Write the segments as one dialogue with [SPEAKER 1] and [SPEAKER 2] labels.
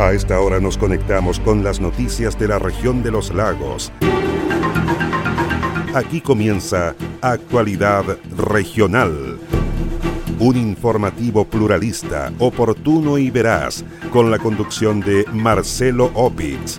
[SPEAKER 1] A esta hora nos conectamos con las noticias de la región de los lagos. Aquí comienza Actualidad Regional. Un informativo pluralista, oportuno y veraz, con la conducción de Marcelo Opitz.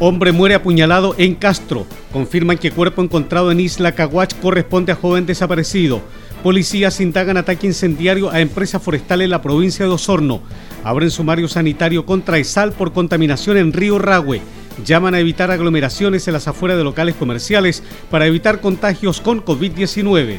[SPEAKER 2] Hombre muere apuñalado en Castro. Confirman que cuerpo encontrado en Isla Caguach corresponde a joven desaparecido. Policías indagan ataque incendiario a empresa forestal en la provincia de Osorno. Abren sumario sanitario contra ESAL por contaminación en Río Ragüe. Llaman a evitar aglomeraciones en las afueras de locales comerciales para evitar contagios con COVID-19.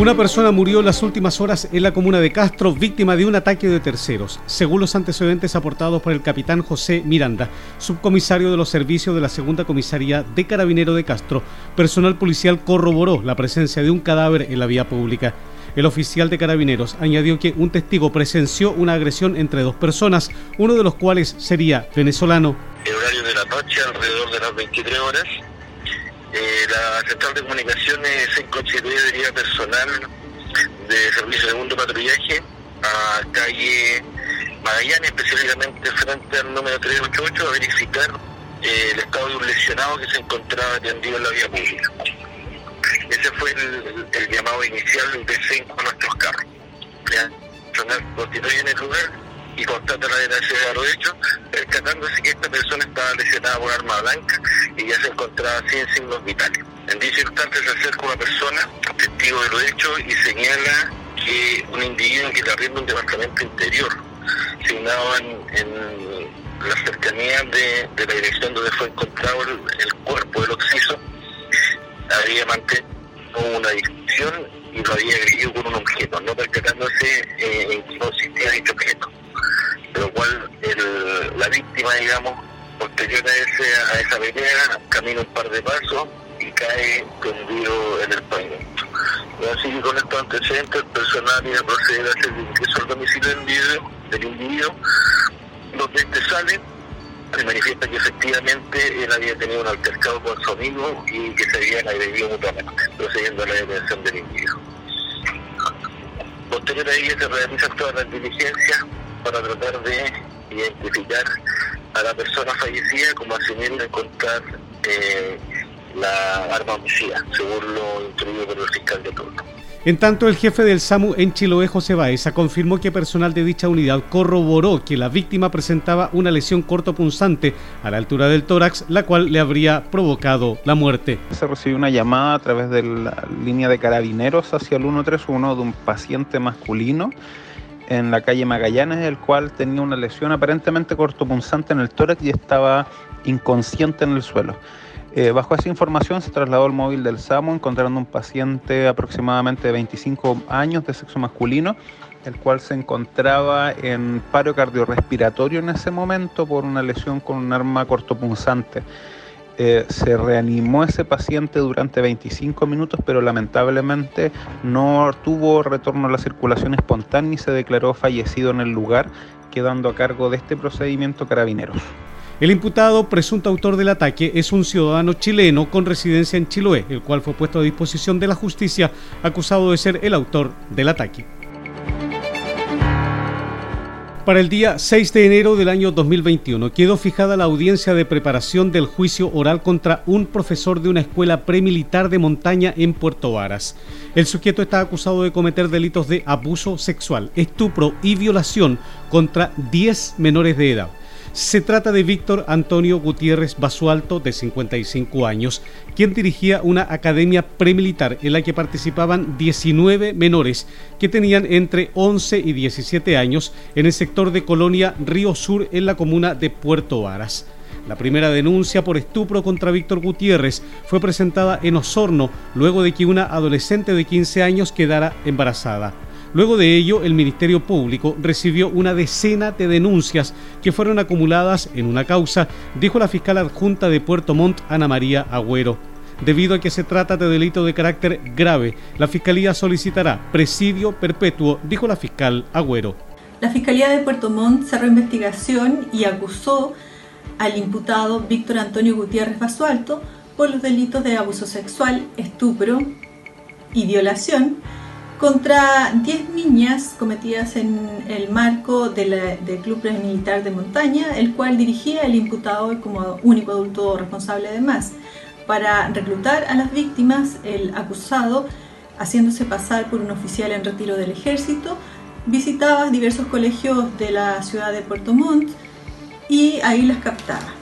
[SPEAKER 2] Una persona murió en las últimas horas en la comuna de Castro, víctima de un ataque de terceros. Según los antecedentes aportados por el capitán José Miranda, subcomisario de los servicios de la segunda comisaría de Carabinero de Castro, personal policial corroboró la presencia de un cadáver en la vía pública. El oficial de carabineros añadió que un testigo presenció una agresión entre dos personas, uno de los cuales sería venezolano.
[SPEAKER 3] Horario de la noche, alrededor de las 23 horas, eh, la central de comunicaciones se consideraría personal de servicio de segundo patrullaje a calle Magallanes, específicamente frente al número 388, a verificar eh, el estado de un lesionado que se encontraba atendido en la vía pública. Ese fue el, llamado inicial de cinco a nuestros carros. ¿ya? Constituye en el lugar y constata la desgracia de los hechos, percatándose que esta persona estaba lesionada por arma blanca y ya se encontraba sin signos vitales. En dicho instante se acerca una persona, testigo de los hechos, y señala que un individuo que le arrienda un departamento interior, asignado en, la cercanía de, la dirección donde fue encontrado el, cuerpo del occiso, había mantenido una discusión y lo había agredido con un objeto, no percatándose eh, en qué consistía dicho objeto lo cual la víctima, digamos, posterior a, ese, a esa pelea, camina un par de pasos y cae tendido en el pavimento. Así que con estos antecedentes, el personal iba a proceder a hacer el ingreso domicilio del individuo donde este sale, se manifiesta que efectivamente él había tenido un altercado con su amigo y que se habían agredido mutuamente, procediendo a la detención del individuo. Posterior a ello se realizan todas las diligencias para tratar de identificar a la persona fallecida como asimismo encontrar eh, la arma homicida, según lo instruido por el fiscal de turno.
[SPEAKER 2] En tanto, el jefe del SAMU en Chiloé, José Baeza, confirmó que personal de dicha unidad corroboró que la víctima presentaba una lesión cortopunzante a la altura del tórax, la cual le habría provocado la muerte.
[SPEAKER 4] Se recibió una llamada a través de la línea de carabineros hacia el 131 de un paciente masculino en la calle Magallanes, el cual tenía una lesión aparentemente cortopunzante en el tórax y estaba inconsciente en el suelo. Eh, bajo esa información se trasladó al móvil del SAMU encontrando un paciente aproximadamente de 25 años de sexo masculino, el cual se encontraba en paro cardiorrespiratorio en ese momento por una lesión con un arma cortopunzante. Eh, se reanimó ese paciente durante 25 minutos, pero lamentablemente no tuvo retorno a la circulación espontánea y se declaró fallecido en el lugar, quedando a cargo de este procedimiento carabineros.
[SPEAKER 2] El imputado, presunto autor del ataque, es un ciudadano chileno con residencia en Chiloé, el cual fue puesto a disposición de la justicia acusado de ser el autor del ataque. Para el día 6 de enero del año 2021 quedó fijada la audiencia de preparación del juicio oral contra un profesor de una escuela premilitar de montaña en Puerto Varas. El sujeto está acusado de cometer delitos de abuso sexual, estupro y violación contra 10 menores de edad. Se trata de Víctor Antonio Gutiérrez Basualto, de 55 años, quien dirigía una academia premilitar en la que participaban 19 menores que tenían entre 11 y 17 años en el sector de Colonia Río Sur en la comuna de Puerto Varas. La primera denuncia por estupro contra Víctor Gutiérrez fue presentada en Osorno luego de que una adolescente de 15 años quedara embarazada. Luego de ello, el Ministerio Público recibió una decena de denuncias que fueron acumuladas en una causa, dijo la fiscal adjunta de Puerto Montt, Ana María Agüero. Debido a que se trata de delito de carácter grave, la Fiscalía solicitará presidio perpetuo, dijo la fiscal Agüero.
[SPEAKER 5] La Fiscalía de Puerto Montt cerró investigación y acusó al imputado Víctor Antonio Gutiérrez Basualto por los delitos de abuso sexual, estupro y violación contra 10 niñas cometidas en el marco del Club Militar de Montaña, el cual dirigía el imputado como único adulto responsable además. Para reclutar a las víctimas, el acusado, haciéndose pasar por un oficial en retiro del ejército, visitaba diversos colegios de la ciudad de Puerto Montt y ahí las captaba.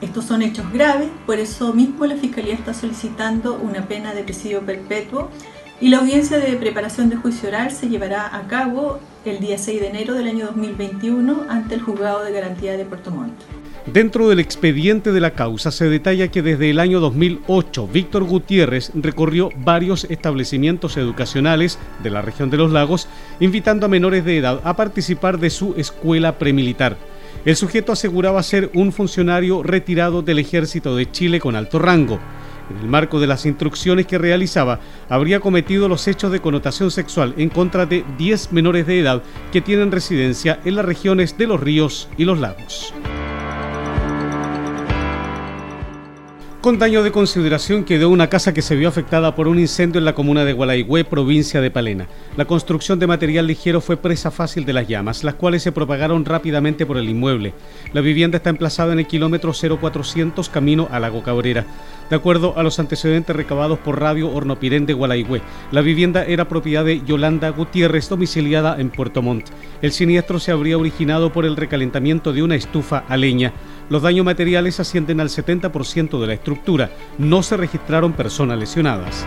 [SPEAKER 5] Estos son hechos graves, por eso mismo la Fiscalía está solicitando una pena de presidio perpetuo y la audiencia de preparación de juicio oral se llevará a cabo el día 6 de enero del año 2021 ante el Juzgado de Garantía de Puerto Montt.
[SPEAKER 2] Dentro del expediente de la causa se detalla que desde el año 2008 Víctor Gutiérrez recorrió varios establecimientos educacionales de la región de los lagos, invitando a menores de edad a participar de su escuela premilitar. El sujeto aseguraba ser un funcionario retirado del ejército de Chile con alto rango en el marco de las instrucciones que realizaba, habría cometido los hechos de connotación sexual en contra de 10 menores de edad que tienen residencia en las regiones de los ríos y los lagos. Con daño de consideración quedó una casa que se vio afectada por un incendio en la comuna de Gualaigüe, provincia de Palena. La construcción de material ligero fue presa fácil de las llamas, las cuales se propagaron rápidamente por el inmueble. La vivienda está emplazada en el kilómetro 0400 camino a Lago Cabrera. De acuerdo a los antecedentes recabados por Radio Hornopirén de Gualaigüe, la vivienda era propiedad de Yolanda Gutiérrez, domiciliada en Puerto Montt. El siniestro se habría originado por el recalentamiento de una estufa a leña. Los daños materiales ascienden al 70% de la estructura. No se registraron personas lesionadas.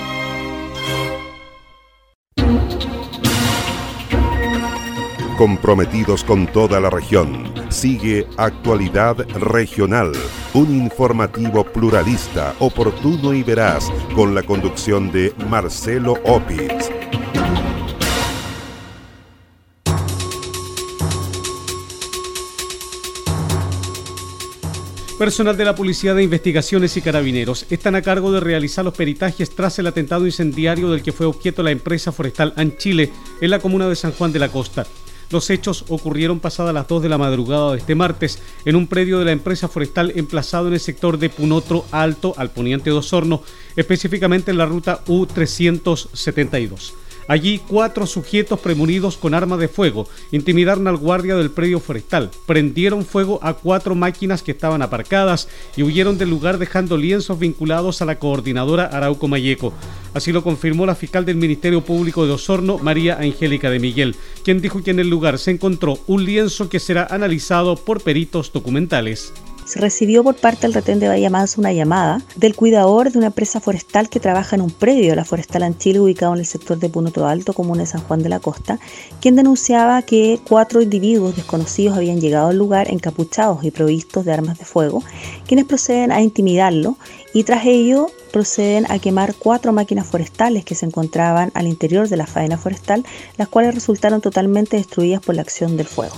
[SPEAKER 1] Comprometidos con toda la región. Sigue Actualidad Regional, un informativo pluralista, oportuno y veraz, con la conducción de Marcelo Opitz.
[SPEAKER 2] Personal de la Policía de Investigaciones y Carabineros están a cargo de realizar los peritajes tras el atentado incendiario del que fue objeto la empresa forestal Anchile en la comuna de San Juan de la Costa. Los hechos ocurrieron pasadas las 2 de la madrugada de este martes en un predio de la empresa forestal emplazado en el sector de Punotro Alto al poniente de Osorno, específicamente en la ruta U372. Allí, cuatro sujetos premunidos con armas de fuego intimidaron al guardia del predio forestal, prendieron fuego a cuatro máquinas que estaban aparcadas y huyeron del lugar dejando lienzos vinculados a la coordinadora Arauco Mayeco. Así lo confirmó la fiscal del Ministerio Público de Osorno, María Angélica de Miguel, quien dijo que en el lugar se encontró un lienzo que será analizado por peritos documentales
[SPEAKER 6] recibió por parte del retén de Bahía Mansa una llamada del cuidador de una empresa forestal que trabaja en un predio, la Forestal Anchile, ubicado en el sector de Punoto Alto, comuna de San Juan de la Costa, quien denunciaba que cuatro individuos desconocidos habían llegado al lugar encapuchados y provistos de armas de fuego, quienes proceden a intimidarlo y tras ello proceden a quemar cuatro máquinas forestales que se encontraban al interior de la faena forestal, las cuales resultaron totalmente destruidas por la acción del fuego.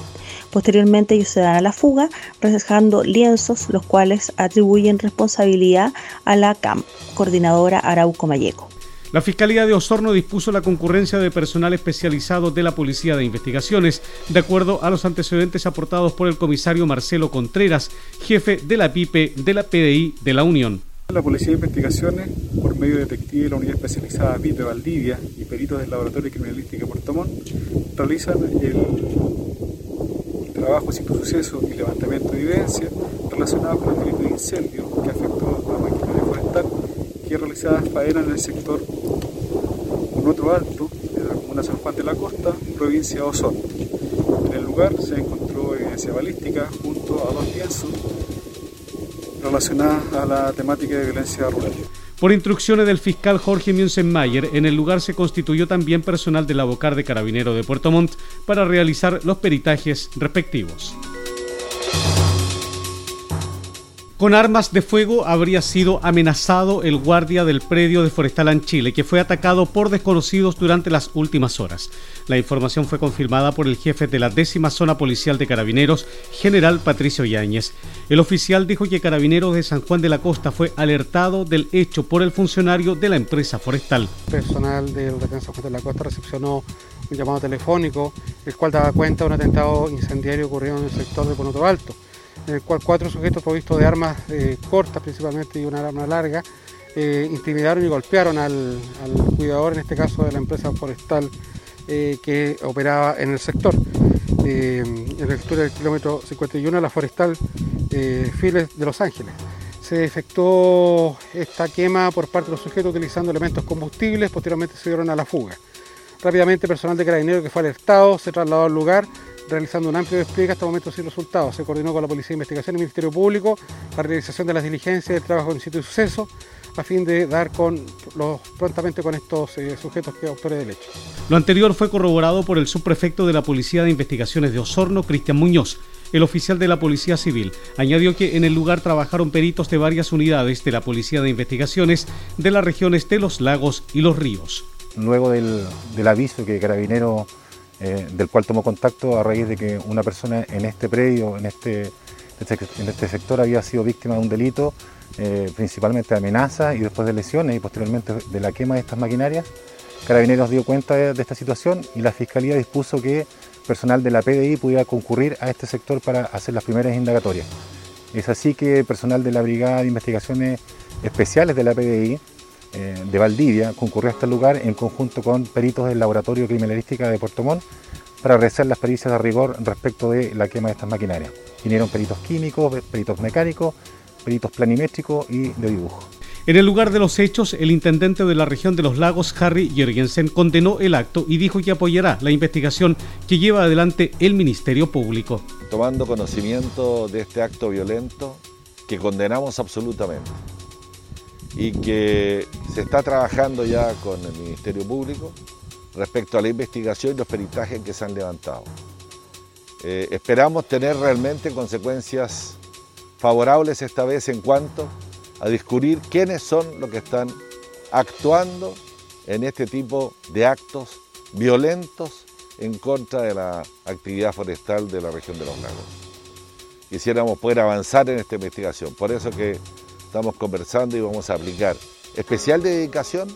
[SPEAKER 6] Posteriormente ellos se dan a la fuga, dejando lienzos, los cuales atribuyen responsabilidad a la CAM, coordinadora Arauco Mayeco.
[SPEAKER 2] La Fiscalía de Osorno dispuso la concurrencia de personal especializado de la Policía de Investigaciones, de acuerdo a los antecedentes aportados por el comisario Marcelo Contreras, jefe de la PIPE de la PDI de la Unión.
[SPEAKER 7] La Policía de Investigaciones, por medio de detectives de la Unidad Especializada PIPE Valdivia y peritos del Laboratorio de Puerto Montt, realizan el trabajo sin suceso y levantamiento de evidencia relacionado con el delito de incendio que afectó a maquinaria forestal que realizaba faena en el sector otro alto de la comuna San Juan de la Costa, provincia de Osorno. En el lugar se encontró evidencia balística junto a dos lienzos relacionadas a la temática de violencia rural.
[SPEAKER 2] Por instrucciones del fiscal Jorge Munzenmayer, en el lugar se constituyó también personal del abocar de Carabinero de Puerto Montt para realizar los peritajes respectivos. Con armas de fuego habría sido amenazado el guardia del predio de Forestal en Chile, que fue atacado por desconocidos durante las últimas horas. La información fue confirmada por el jefe de la décima zona policial de Carabineros, general Patricio Yáñez. El oficial dijo que Carabineros de San Juan de la Costa fue alertado del hecho por el funcionario de la empresa forestal.
[SPEAKER 8] Personal del de San Juan de la Costa recepcionó un llamado telefónico, el cual daba cuenta de un atentado incendiario ocurrido en el sector de Ponoto Alto en el cual cuatro sujetos provistos de armas eh, cortas principalmente y una arma larga eh, intimidaron y golpearon al, cuidador, en este caso de la empresa forestal eh, que operaba en el sector. en la altura del kilómetro 51, la forestal Files de Los Ángeles. Se efectuó esta quema por parte de los sujetos utilizando elementos combustibles, posteriormente se dieron a la fuga. Rápidamente personal de carabineros que fue alertado se trasladó al lugar realizando un amplio despliegue hasta el momento sin resultados. Se coordinó con la Policía de Investigación y el Ministerio Público la realización de las diligencias del trabajo en sitio de suceso a fin de dar con los, prontamente con estos eh, sujetos que autores del hecho.
[SPEAKER 2] Lo anterior fue corroborado por el subprefecto de la Policía de Investigaciones de Osorno, Cristian Muñoz. El oficial de la Policía Civil añadió que en el lugar trabajaron peritos de varias unidades de la Policía de Investigaciones de las regiones de los lagos y los ríos.
[SPEAKER 9] Luego del, del aviso que Carabinero eh, del cual tomó contacto a raíz de que una persona en este predio, en este, en este sector, había sido víctima de un delito, eh, principalmente de amenazas y después de lesiones y posteriormente de la quema de estas maquinarias. Carabineros dio cuenta de, esta situación y la Fiscalía dispuso que personal de la PDI pudiera concurrir a este sector para hacer las primeras indagatorias. Es así que personal de la Brigada de Investigaciones Especiales de la PDI eh, de Valdivia concurrió a este lugar en conjunto con peritos del Laboratorio Criminalística de Puerto Montt para realizar las pericias de rigor respecto de la quema de estas maquinarias. Vinieron peritos químicos, peritos mecánicos, peritos planimétricos y de dibujo.
[SPEAKER 2] En el lugar de los hechos, el intendente de la región de los lagos, Harry Jorgensen, condenó el acto y dijo que apoyará la investigación que lleva adelante el Ministerio Público.
[SPEAKER 10] Tomando conocimiento de este acto violento que condenamos absolutamente y que se está trabajando ya con el Ministerio Público respecto a la investigación y los peritajes que se han levantado. Eh, esperamos tener realmente consecuencias favorables esta vez en cuanto a descubrir quiénes son los que están actuando en este tipo de actos violentos en contra de la actividad forestal de la región de los lagos. Quisiéramos poder avanzar en esta investigación, por eso que estamos conversando y vamos a aplicar especial dedicación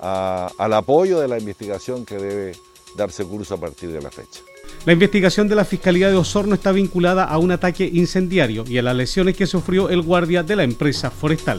[SPEAKER 10] al apoyo de la investigación que debe darse curso a partir de la fecha.
[SPEAKER 2] La investigación de la Fiscalía de Osorno está vinculada a un ataque incendiario y a las lesiones que sufrió el guardia de la empresa forestal.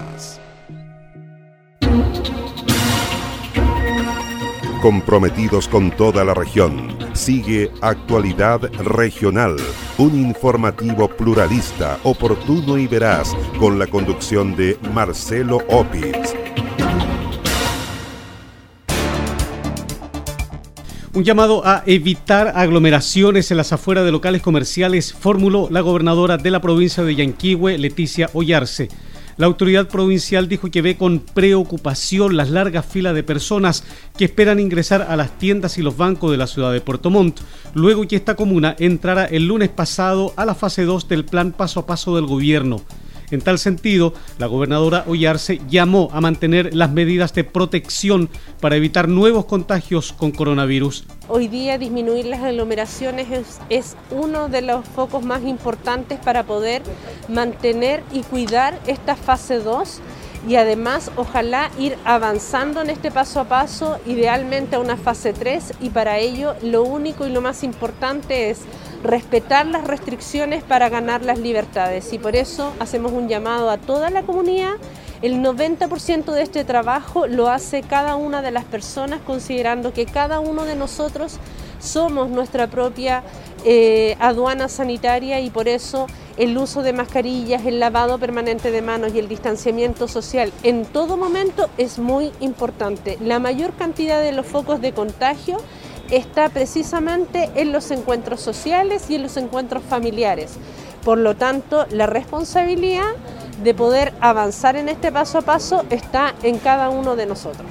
[SPEAKER 1] Comprometidos con toda la región. Sigue Actualidad Regional, un informativo pluralista, oportuno y veraz, con la conducción de Marcelo Opitz.
[SPEAKER 2] Un llamado a evitar aglomeraciones en las afueras de locales comerciales formuló la gobernadora de la provincia de Yanquihue, Leticia Ollarse. La autoridad provincial dijo que ve con preocupación las largas filas de personas que esperan ingresar a las tiendas y los bancos de la ciudad de Puerto Montt, luego que esta comuna entrara el lunes pasado a la fase 2 del plan paso a paso del gobierno. En tal sentido, la gobernadora Ollarse llamó a mantener las medidas de protección para evitar nuevos contagios con coronavirus.
[SPEAKER 11] Hoy día disminuir las aglomeraciones es, uno de los focos más importantes para poder mantener y cuidar esta fase 2 y además ojalá ir avanzando en este paso a paso, idealmente a una fase 3 y para ello lo único y lo más importante es respetar las restricciones para ganar las libertades y por eso hacemos un llamado a toda la comunidad. El 90% de este trabajo lo hace cada una de las personas considerando que cada uno de nosotros somos nuestra propia eh, aduana sanitaria y por eso el uso de mascarillas, el lavado permanente de manos y el distanciamiento social en todo momento es muy importante. La mayor cantidad de los focos de contagio está precisamente en los encuentros sociales y en los encuentros familiares. Por lo tanto, la responsabilidad de poder avanzar en este paso a paso está en cada uno de nosotros.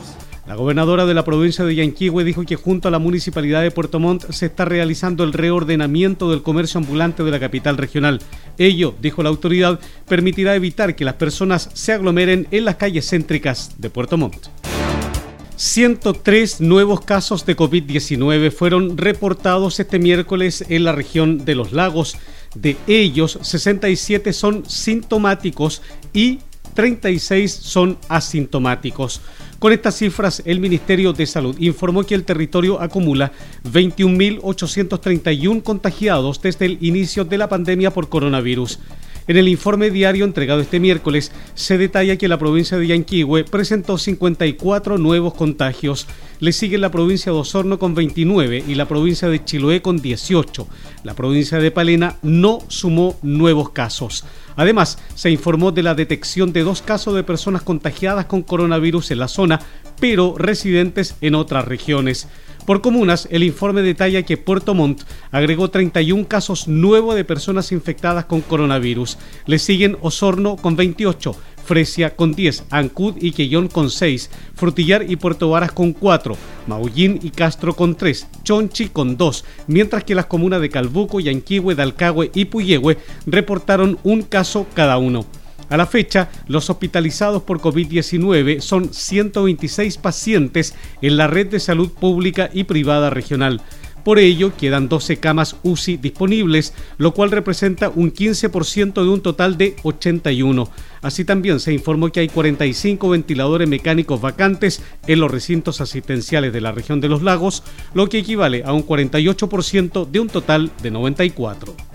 [SPEAKER 2] La gobernadora de la provincia de Yanquihue dijo que junto a la municipalidad de Puerto Montt se está realizando el reordenamiento del comercio ambulante de la capital regional. Ello, dijo la autoridad, permitirá evitar que las personas se aglomeren en las calles céntricas de Puerto Montt. 103 nuevos casos de COVID-19 fueron reportados este miércoles en la región de los lagos. De ellos, 67 son sintomáticos y 36 son asintomáticos. Con estas cifras, el Ministerio de Salud informó que el territorio acumula 21.831 contagiados desde el inicio de la pandemia por coronavirus. En el informe diario entregado este miércoles se detalla que la provincia de Yanquihue presentó 54 nuevos contagios. Le sigue la provincia de Osorno con 29 y la provincia de Chiloé con 18. La provincia de Palena no sumó nuevos casos. Además, se informó de la detección de dos casos de personas contagiadas con coronavirus en la zona, pero residentes en otras regiones. Por comunas, el informe detalla que Puerto Montt agregó 31 casos nuevos de personas infectadas con coronavirus. Le siguen Osorno con 28, Fresia con 10, Ancud y Quellón con 6, Frutillar y Puerto Varas con 4, Maullín y Castro con 3, Chonchi con 2, mientras que las comunas de Calbuco, Yanquihue, Dalcahue y Puyehue reportaron un caso cada uno. A la fecha, los hospitalizados por COVID-19 son 126 pacientes en la red de salud pública y privada regional. Por ello, quedan 12 camas UCI disponibles, lo cual representa un 15% de un total de 81. Así también se informó que hay 45 ventiladores mecánicos vacantes en los recintos asistenciales de la región de los lagos, lo que equivale a un 48% de un total de 94.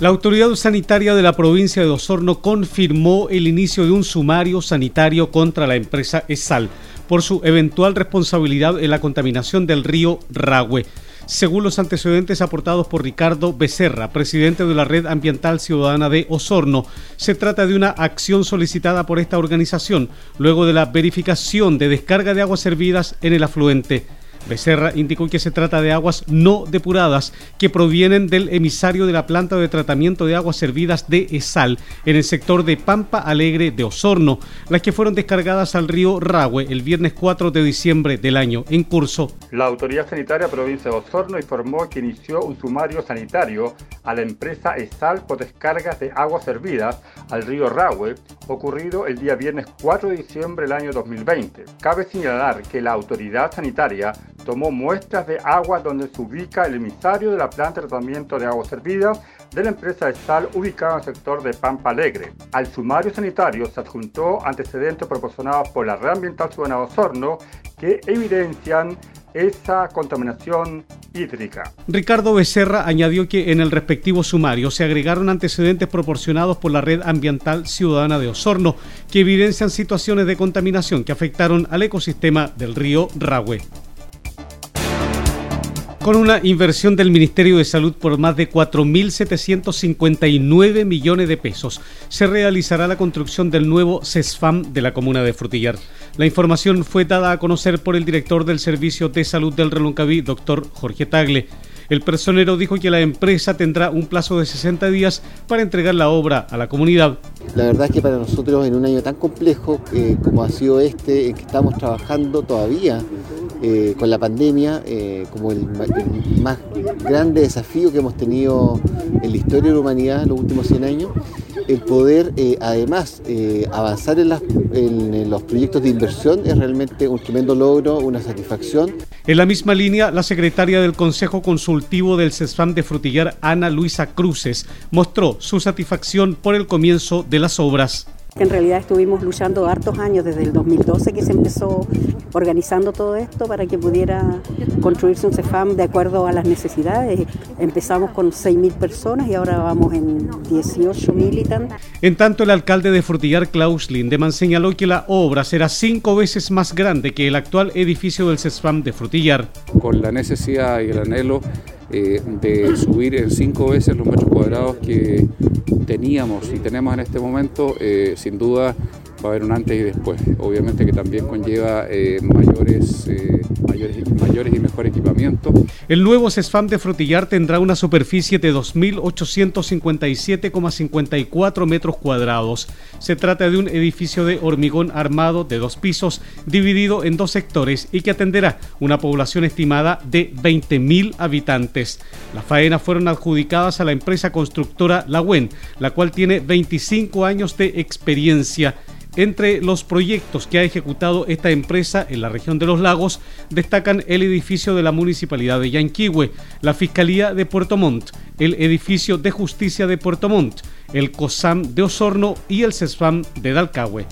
[SPEAKER 2] La autoridad sanitaria de la provincia de Osorno confirmó el inicio de un sumario sanitario contra la empresa ESAL por su eventual responsabilidad en la contaminación del río Ragüe. Según los antecedentes aportados por Ricardo Becerra, presidente de la Red Ambiental Ciudadana de Osorno, se trata de una acción solicitada por esta organización luego de la verificación de descarga de aguas servidas en el afluente. Becerra indicó que se trata de aguas no depuradas que provienen del emisario de la planta de tratamiento de aguas servidas de ESAL en el sector de Pampa Alegre de Osorno, las que fueron descargadas al río Rahue el viernes 4 de diciembre del año en curso.
[SPEAKER 12] La Autoridad Sanitaria Provincia de Osorno informó que inició un sumario sanitario a la empresa ESAL por descargas de aguas servidas al río Rahue ocurrido el día viernes 4 de diciembre del año 2020. Cabe señalar que la autoridad sanitaria tomó muestras de agua donde se ubica el emisario de la planta de tratamiento de aguas servidas de la empresa de sal ubicada en el sector de Pampa Alegre. Al sumario sanitario se adjuntó antecedentes proporcionados por la Red Ambiental Ciudadana Osorno que evidencian esa contaminación hídrica.
[SPEAKER 2] Ricardo Becerra añadió que en el respectivo sumario se agregaron antecedentes proporcionados por la Red Ambiental Ciudadana de Osorno que evidencian situaciones de contaminación que afectaron al ecosistema del río Rahue. Con una inversión del Ministerio de Salud por más de 4.759 millones de pesos, se realizará la construcción del nuevo CESFAM de la comuna de Frutillar. La información fue dada a conocer por el director del Servicio de Salud del Reloncaví, doctor Jorge Tagle. El personero dijo que la empresa tendrá un plazo de 60 días para entregar la obra a la comunidad.
[SPEAKER 13] La verdad es que para nosotros en un año tan complejo eh, como ha sido este, en que estamos trabajando todavía eh, con la pandemia eh, como el, más grande desafío que hemos tenido en la historia de la humanidad en los últimos 100 años, el poder eh, además avanzar en, en, los proyectos de inversión es realmente un tremendo logro, una satisfacción.
[SPEAKER 2] En la misma línea, la secretaria del Consejo Consultivo del CESFAM de Frutillar, Ana Luisa Cruces, mostró su satisfacción por el comienzo de las obras
[SPEAKER 14] en realidad estuvimos luchando hartos años, desde el 2012 que se empezó organizando todo esto para que pudiera construirse un CEFAM de acuerdo a las necesidades. Empezamos con 6.000 personas y ahora vamos en 18.000 y tanto.
[SPEAKER 2] En tanto, el alcalde de Frutillar, Klaus Lindemann, señaló que la obra será cinco veces más grande que el actual edificio del CEFAM de Frutillar.
[SPEAKER 15] Con la necesidad y el anhelo eh, de subir en cinco veces los metros cuadrados que teníamos y tenemos en este momento, eh, sin duda va a haber un antes y después. Obviamente que también conlleva eh, mayores, eh, mayores, y mejor equipamiento.
[SPEAKER 2] El nuevo CESFAM de Frutillar tendrá una superficie de 2.857,54 metros cuadrados. Se trata de un edificio de hormigón armado de dos pisos, dividido en dos sectores y que atenderá una población estimada de 20.000 habitantes. Las faenas fueron adjudicadas a la empresa constructora La la cual tiene 25 años de experiencia. Entre los proyectos que ha ejecutado esta empresa en la región de los lagos destacan el edificio de la Municipalidad de Yanquihue, la Fiscalía de Puerto Montt, el edificio de Justicia de Puerto Montt, el COSAM de Osorno y el CESFAM de Dalcahue.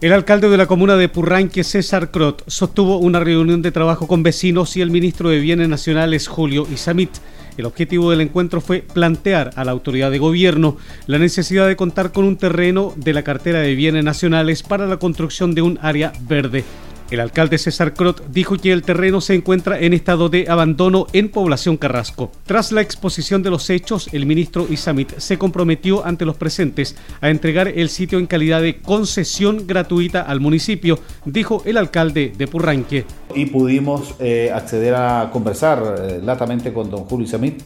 [SPEAKER 2] El alcalde de la comuna de Purranque, César Crot, sostuvo una reunión de trabajo con vecinos y el ministro de Bienes Nacionales, Julio Isamit. El objetivo del encuentro fue plantear a la autoridad de gobierno la necesidad de contar con un terreno de la cartera de bienes nacionales para la construcción de un área verde el alcalde César Crot dijo que el terreno se encuentra en estado de abandono en Población Carrasco. Tras la exposición de los hechos, el ministro Isamit se comprometió ante los presentes a entregar el sitio en calidad de concesión gratuita al municipio, dijo el alcalde de Purranque.
[SPEAKER 16] Y pudimos eh, acceder a conversar eh, latamente con don Julio Isamit,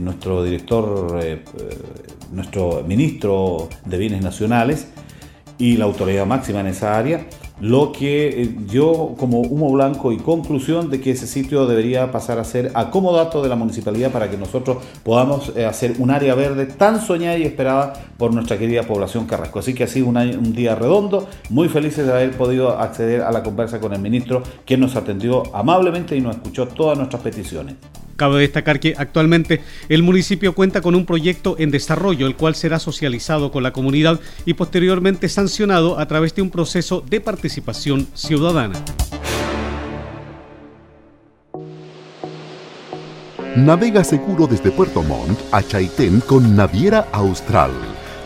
[SPEAKER 16] nuestro director, eh, nuestro ministro de Bienes Nacionales y la autoridad máxima en esa área lo que eh, yo como humo blanco y conclusión de que ese sitio debería pasar a ser acomodato de la municipalidad para que nosotros podamos eh, hacer un área verde tan soñada y esperada por nuestra querida población Carrasco. Así que ha sido un, un día redondo, muy felices de haber podido acceder a la conversa con el ministro, quien nos atendió amablemente y nos escuchó todas nuestras peticiones.
[SPEAKER 2] Cabe destacar que actualmente el municipio cuenta con un proyecto en desarrollo, el cual será socializado con la comunidad y posteriormente sancionado a través de un proceso de participación ciudadana.
[SPEAKER 17] Navega seguro desde Puerto Montt a Chaitén con Naviera Austral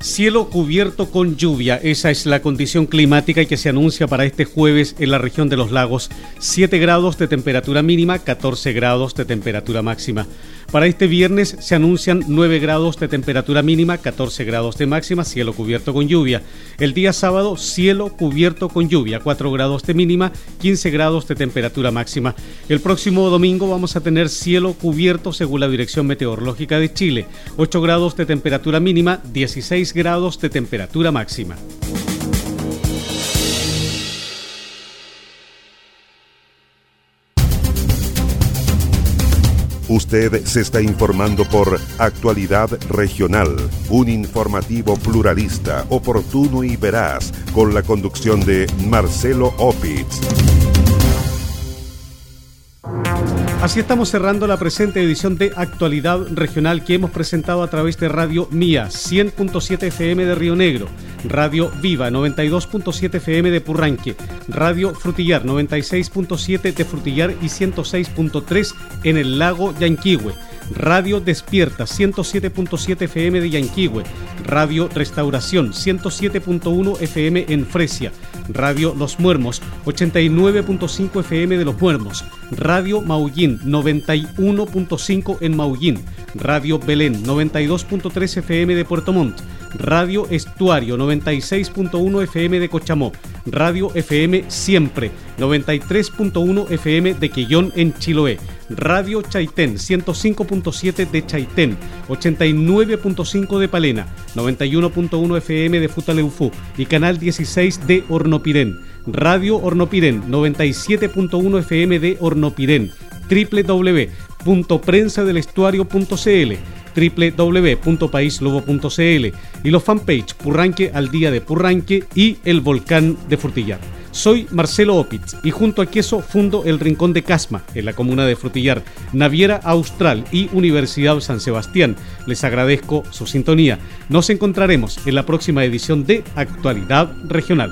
[SPEAKER 2] Cielo cubierto con lluvia, esa es la condición climática que se anuncia para este jueves en la región de los lagos. 7 grados de temperatura mínima, 14 grados de temperatura máxima. Para este viernes se anuncian 9 grados de temperatura mínima, 14 grados de máxima, cielo cubierto con lluvia. El día sábado, cielo cubierto con lluvia, 4 grados de mínima, 15 grados de temperatura máxima. El próximo domingo vamos a tener cielo cubierto según la Dirección Meteorológica de Chile, 8 grados de temperatura mínima, 16 grados de temperatura máxima.
[SPEAKER 1] Usted se está informando por Actualidad Regional, un informativo pluralista, oportuno y veraz, con la conducción de Marcelo Opitz.
[SPEAKER 2] Así estamos cerrando la presente edición de Actualidad Regional que hemos presentado a través de Radio Mía 100.7 FM de Río Negro, Radio Viva 92.7 FM de Purranque, Radio Frutillar 96.7 de Frutillar y 106.3 en el lago Yanquihue. Radio Despierta 107.7 FM de Yanquihue, Radio Restauración 107.1 FM en Fresia, Radio Los Muermos 89.5 FM de Los Muermos, Radio Maullín 91.5 en Maullín, Radio Belén 92.3 FM de Puerto Montt, Radio Estuario 96.1 FM de Cochamó, Radio FM Siempre 93.1 FM de Quillón en Chiloé, Radio Chaitén 105.7 de Chaitén, 89.5 de Palena, 91.1 FM de Futaleufú y Canal 16 de Hornopirén, Radio Hornopirén 97.1 FM de Hornopirén, www.prensadelestuario.cl www.paislobo.cl y los fanpage Purranque al día de Purranque y el volcán de Frutillar. Soy Marcelo Opitz y junto a Queso fundo el Rincón de Casma en la comuna de Frutillar, Naviera Austral y Universidad San Sebastián. Les agradezco su sintonía. Nos encontraremos en la próxima edición de Actualidad Regional.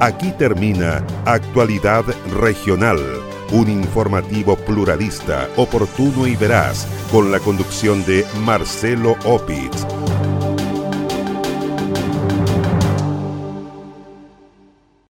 [SPEAKER 1] Aquí termina Actualidad Regional un informativo pluralista, oportuno y veraz, con la conducción de Marcelo Opitz.